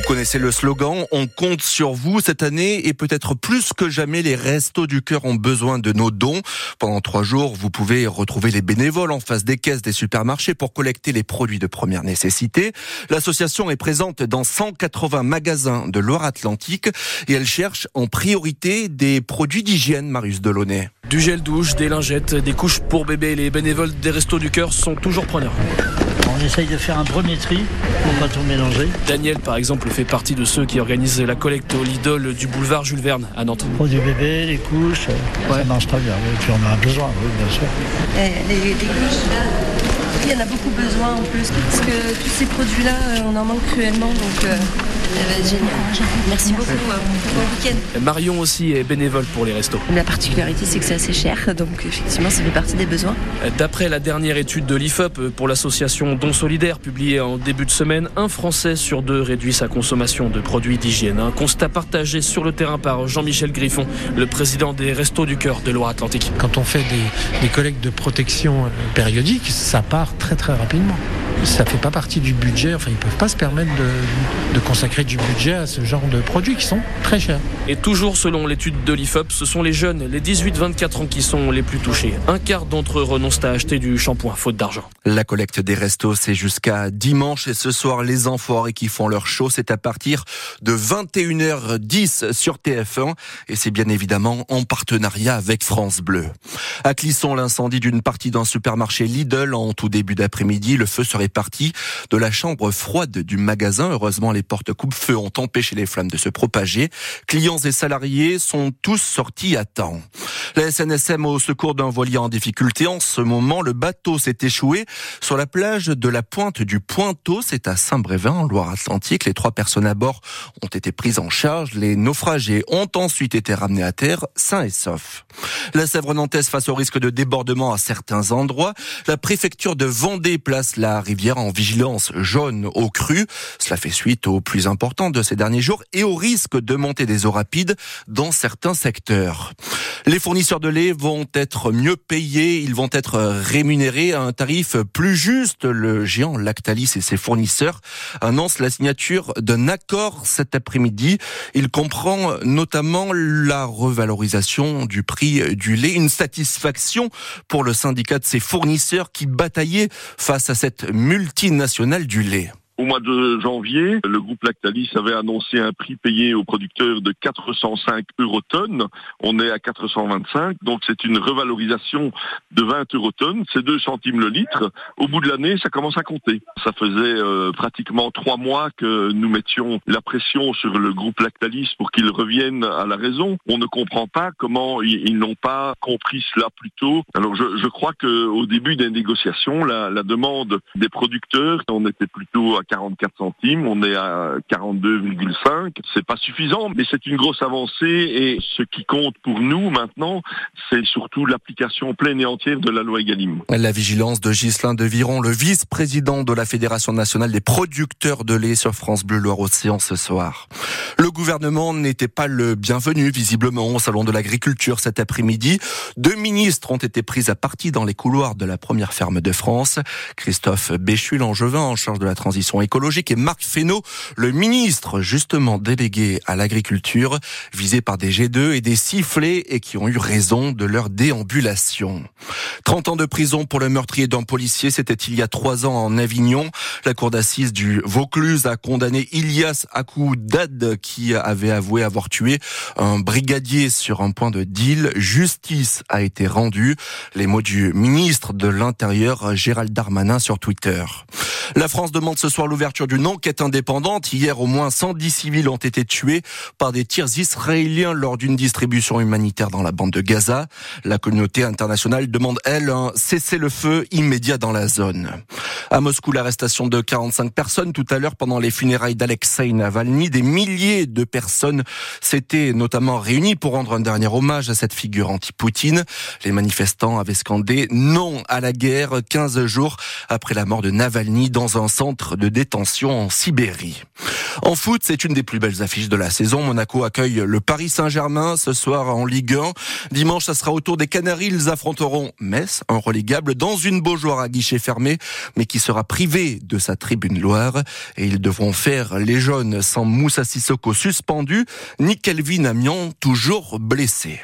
Vous connaissez le slogan, on compte sur vous cette année et peut-être plus que jamais les restos du cœur ont besoin de nos dons. Pendant trois jours, vous pouvez retrouver les bénévoles en face des caisses des supermarchés pour collecter les produits de première nécessité. L'association est présente dans 180 magasins de Loire-Atlantique et elle cherche en priorité des produits d'hygiène, Marius Delaunay. Du gel douche, des lingettes, des couches pour bébés. Les bénévoles des restos du cœur sont toujours preneurs. On essaye de faire un premier tri pour pas tout mélanger. Daniel, par exemple, fait partie de ceux qui organisent la collecte au Lidl du boulevard Jules Verne à Nantes. Produits bébés, les couches, euh, ça marche très bien. Et puis on en a besoin, oui, bien sûr. Et les, les couches, il y en a beaucoup besoin en plus. Parce que tous ces produits-là, euh, on en manque cruellement. Donc, euh, euh, génial. Merci beaucoup. euh, bon week-end. Marion aussi est bénévole pour les restos. La particularité, c'est que c'est assez cher. Donc, effectivement, ça fait partie des besoins. D'après la dernière étude de l'IFOP pour l'association Don Solidaire publiée en début de semaine, un Français sur deux réduit sa consommation de produits d'hygiène. Un constat partagé sur le terrain par Jean-Michel Griffon, le président des Restos du Cœur de Loire-Atlantique. Quand on fait des, des collectes de protection euh, périodiques, ça part très très rapidement. Ça fait pas partie du budget, enfin ils peuvent pas se permettre de, de consacrer du budget à ce genre de produits qui sont très chers. Et toujours selon l'étude de l'IFOP, ce sont les jeunes, les 18-24 ans qui sont les plus touchés. Un quart d'entre eux renoncent à acheter du shampoing faute d'argent. La collecte des restos, c'est jusqu'à dimanche et ce soir, les enfoirés qui font leur show, c'est à partir de 21h10 sur TF1 et c'est bien évidemment en partenariat avec France Bleu. À Clisson, l'incendie d'une partie d'un supermarché Lidl en tout début d'après-midi, le feu serait parti de la chambre froide du magasin. Heureusement, les portes coupe-feu ont empêché les flammes de se propager. Clients et salariés sont tous sortis à temps. La SNSM au secours d'un voilier en difficulté. En ce moment, le bateau s'est échoué sur la plage de la pointe du Pointeau. C'est à Saint-Brévin, en Loire-Atlantique. Les trois personnes à bord ont été prises en charge. Les naufragés ont ensuite été ramenés à terre, sains et saufs. La Sèvre nantaise face au risque de débordement à certains endroits. La préfecture de Vendée place la rivière en vigilance jaune au cru. Cela fait suite aux plus importants de ces derniers jours et au risque de montée des eaux rapides dans certains secteurs. Les fournisseurs de lait vont être mieux payés, ils vont être rémunérés à un tarif plus juste. Le géant Lactalis et ses fournisseurs annoncent la signature d'un accord cet après-midi. Il comprend notamment la revalorisation du prix du lait, une satisfaction pour le syndicat de ses fournisseurs qui bataillaient face à cette multinationale du lait. Au mois de janvier, le groupe Lactalis avait annoncé un prix payé aux producteurs de 405 eurotonnes. On est à 425, donc c'est une revalorisation de 20 eurotonnes. C'est 2 centimes le litre. Au bout de l'année, ça commence à compter. Ça faisait euh, pratiquement trois mois que nous mettions la pression sur le groupe Lactalis pour qu'il revienne à la raison. On ne comprend pas comment ils, ils n'ont pas compris cela plus tôt. Alors je, je crois qu'au début des négociations, la, la demande des producteurs, on était plutôt à 44 centimes, on est à 42,5. C'est pas suffisant, mais c'est une grosse avancée et ce qui compte pour nous maintenant, c'est surtout l'application pleine et entière de la loi Egalim. La vigilance de Ghislain de Viron, le vice-président de la Fédération nationale des producteurs de lait sur France Bleu Loire-Océan ce soir. Le gouvernement n'était pas le bienvenu, visiblement, au Salon de l'Agriculture cet après-midi. Deux ministres ont été pris à partie dans les couloirs de la première ferme de France. Christophe Béchu, l'angevin en charge de la transition écologique, et Marc Fesneau, le ministre justement délégué à l'agriculture, visé par des G2 et des sifflets et qui ont eu raison de leur déambulation. 30 ans de prison pour le meurtrier d'un policier, c'était il y a trois ans en Avignon. La cour d'assises du Vaucluse a condamné Ilias Akoudad qui avait avoué avoir tué un brigadier sur un point de deal. Justice a été rendue. Les mots du ministre de l'Intérieur, Gérald Darmanin, sur Twitter. La France demande ce soir l'ouverture d'une enquête indépendante. Hier, au moins 110 civils ont été tués par des tirs israéliens lors d'une distribution humanitaire dans la bande de Gaza. La communauté internationale demande, elle, un cessez-le-feu immédiat dans la zone. À Moscou, l'arrestation de 45 personnes tout à l'heure pendant les funérailles d'Alexei Navalny. Des milliers de personnes s'étaient notamment réunies pour rendre un dernier hommage à cette figure anti-Poutine. Les manifestants avaient scandé non à la guerre 15 jours après la mort de Navalny un centre de détention en Sibérie. En foot, c'est une des plus belles affiches de la saison. Monaco accueille le Paris Saint-Germain ce soir en Ligue 1. Dimanche, ça sera au tour des Canaries. Ils affronteront Metz, un relégable, dans une Beaujoire à guichet fermé, mais qui sera privé de sa tribune Loire. Et ils devront faire les jaunes sans Moussa Sissoko suspendu, ni Kelvin Amion toujours blessé.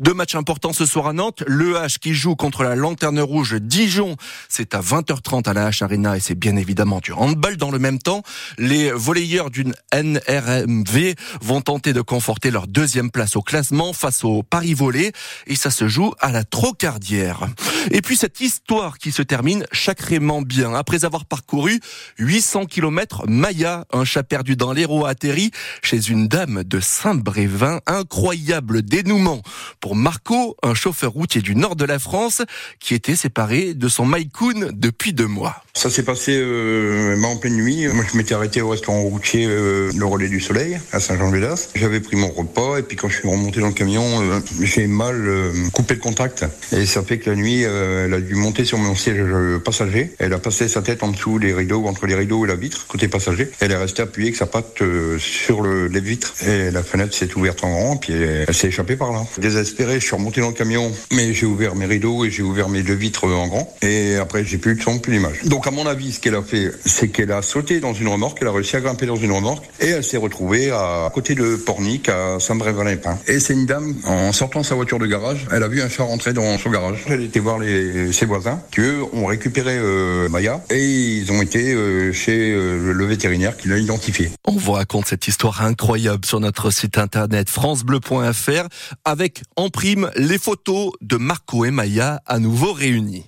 Deux matchs importants ce soir à Nantes. Le H qui joue contre la Lanterne Rouge Dijon. C'est à 20h30 à la H Arena et c'est bien évidemment du handball dans le même temps. Les volleyeurs d'une NRMV vont tenter de conforter leur deuxième place au classement face au Paris Volley et ça se joue à la Trocardière. Et puis cette histoire qui se termine sacrément bien. Après avoir parcouru 800 km, Maya, un chat perdu dans l'Hérault, a atterri chez une dame de Saint-Brévin. Incroyable dénouement pour Marco, un chauffeur routier du nord de la France qui était séparé de son Maïkoun depuis deux mois. Ça s'est passé euh, en pleine nuit. Moi, je m'étais arrêté au restaurant routier euh, Le Relais du Soleil à Saint-Jean-de-Védas. J'avais pris mon repas et puis quand je suis remonté dans le camion, euh, j'ai mal euh, coupé le contact. Et ça fait que la nuit, elle a dû monter sur mon siège passager. Elle a passé sa tête en dessous des rideaux, entre les rideaux et la vitre, côté passager. Elle est restée appuyée avec sa patte sur le, les vitres. Et la fenêtre s'est ouverte en grand, puis elle, elle s'est échappée par là. Désespéré, je suis remonté dans le camion, mais j'ai ouvert mes rideaux et j'ai ouvert mes deux vitres en grand. Et après, j'ai plus de son, plus d'image. Donc, à mon avis, qu'elle a fait, c'est qu'elle a sauté dans une remorque, elle a réussi à grimper dans une remorque et elle s'est retrouvée à côté de Pornic, à Saint-Brévin-les-Pins. Et c'est une dame, en sortant sa voiture de garage, elle a vu un chat rentrer dans son garage. Elle était voir ses voisins qui, eux, ont récupéré euh, Maya et ils ont été euh, chez euh, le vétérinaire qui l'a identifié. On vous raconte cette histoire incroyable sur notre site internet francebleu.fr avec en prime les photos de Marco et Maya à nouveau réunis.